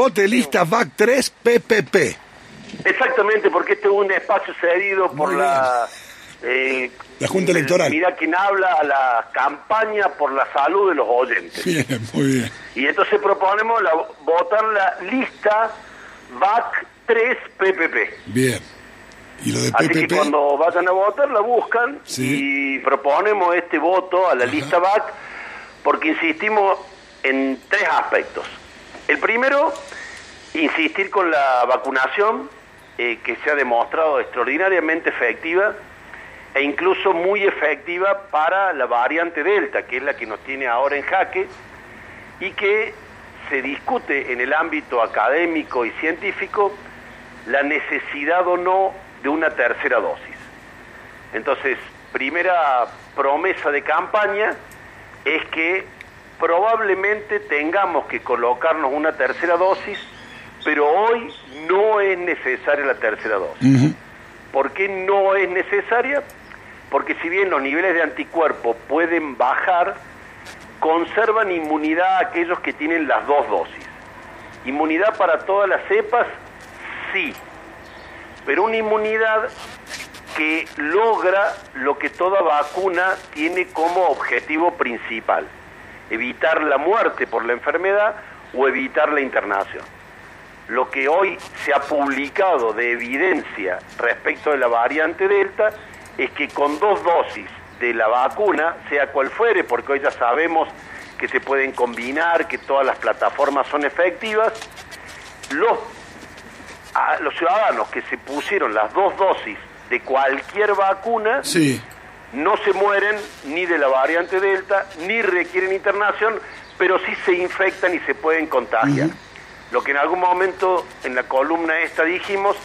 Bote lista VAC 3 PPP. Exactamente, porque este es un espacio cedido por la... eh, La Junta Electoral. Mira quien habla a la campaña por la salud de los oyentes. Bien, muy bien. Y entonces proponemos la, votar la lista VAC 3 PPP. Bien. ¿Y lo de Así que PPP? cuando vayan a votar la buscan Sí. y proponemos este voto a la lista VAC porque insistimos en tres aspectos. El primero, insistir con la vacunación eh, que se ha demostrado extraordinariamente efectiva e incluso muy efectiva para la variante Delta, que es la que nos tiene ahora en jaque y que se discute en el ámbito académico y científico la necesidad o no de una tercera dosis. Entonces, primera promesa de campaña es que probablemente tengamos que colocarnos una tercera dosis, pero hoy no es necesaria la tercera dosis. ¿Por qué no es necesaria? Porque si bien los niveles de anticuerpos pueden bajar, conservan inmunidad a aquellos que tienen las dos dosis. Inmunidad para todas las cepas, sí, pero una inmunidad que logra lo que toda vacuna tiene como objetivo principal, evitar la muerte por la enfermedad o evitar la internación. Lo que hoy se ha publicado de evidencia respecto de la variante Delta es que con dos dosis de la vacuna, sea cual fuere, porque hoy ya sabemos que se pueden combinar, que todas las plataformas son efectivas, los, ciudadanos que se pusieron las dos dosis de cualquier vacuna. No se mueren ni de la variante Delta, ni requieren internación, pero sí se infectan y se pueden contagiar. Lo que en algún momento en la columna esta dijimos,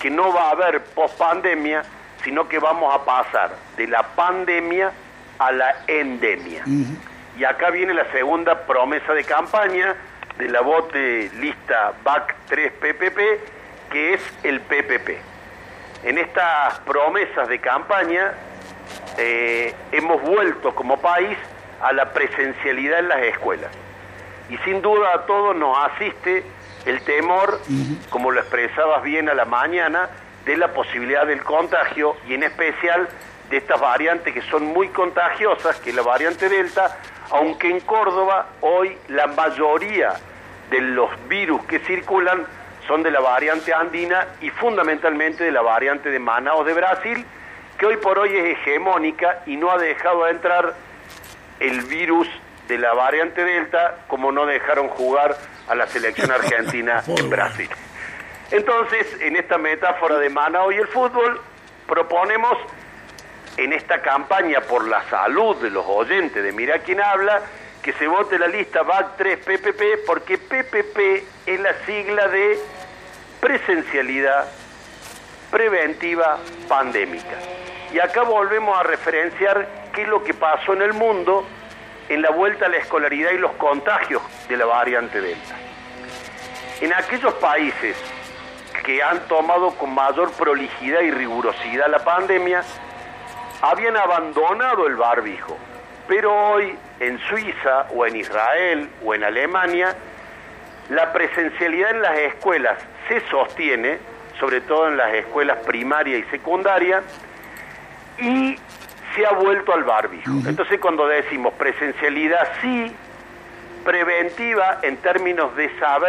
que no va a haber pospandemia, sino que vamos a pasar de la pandemia a la endemia. Y acá viene la segunda promesa de campaña de la bote lista BAC 3 PPP, que es el PPP. En estas promesas de campaña eh, hemos vuelto como país a la presencialidad en las escuelas. Y sin duda a todos nos asiste el temor, como lo expresabas bien a la mañana, de la posibilidad del contagio y en especial de estas variantes que son muy contagiosas, que es la variante Delta, aunque en Córdoba hoy la mayoría de los virus que circulan son de la variante andina y fundamentalmente de la variante de Manaus de Brasil, que hoy por hoy es hegemónica y no ha dejado de entrar el virus de la variante Delta como no dejaron jugar a la selección argentina en Brasil. Entonces, en esta metáfora de Manaus y el fútbol, proponemos en esta campaña por la salud de los oyentes de Mira quién habla, que se vote la lista VAC 3 PPP, porque PPP es la sigla de presencialidad preventiva pandémica. Y acá volvemos a referenciar qué es lo que pasó en el mundo en la vuelta a la escolaridad y los contagios de la variante Delta. En aquellos países que han tomado con mayor prolijidad y rigurosidad la pandemia, habían abandonado el barbijo, pero hoy en Suiza o en Israel o en Alemania, la presencialidad en las escuelas se sostiene, sobre todo en las escuelas primaria y secundaria, y se ha vuelto al barbijo. Entonces cuando decimos presencialidad sí, preventiva en términos de saber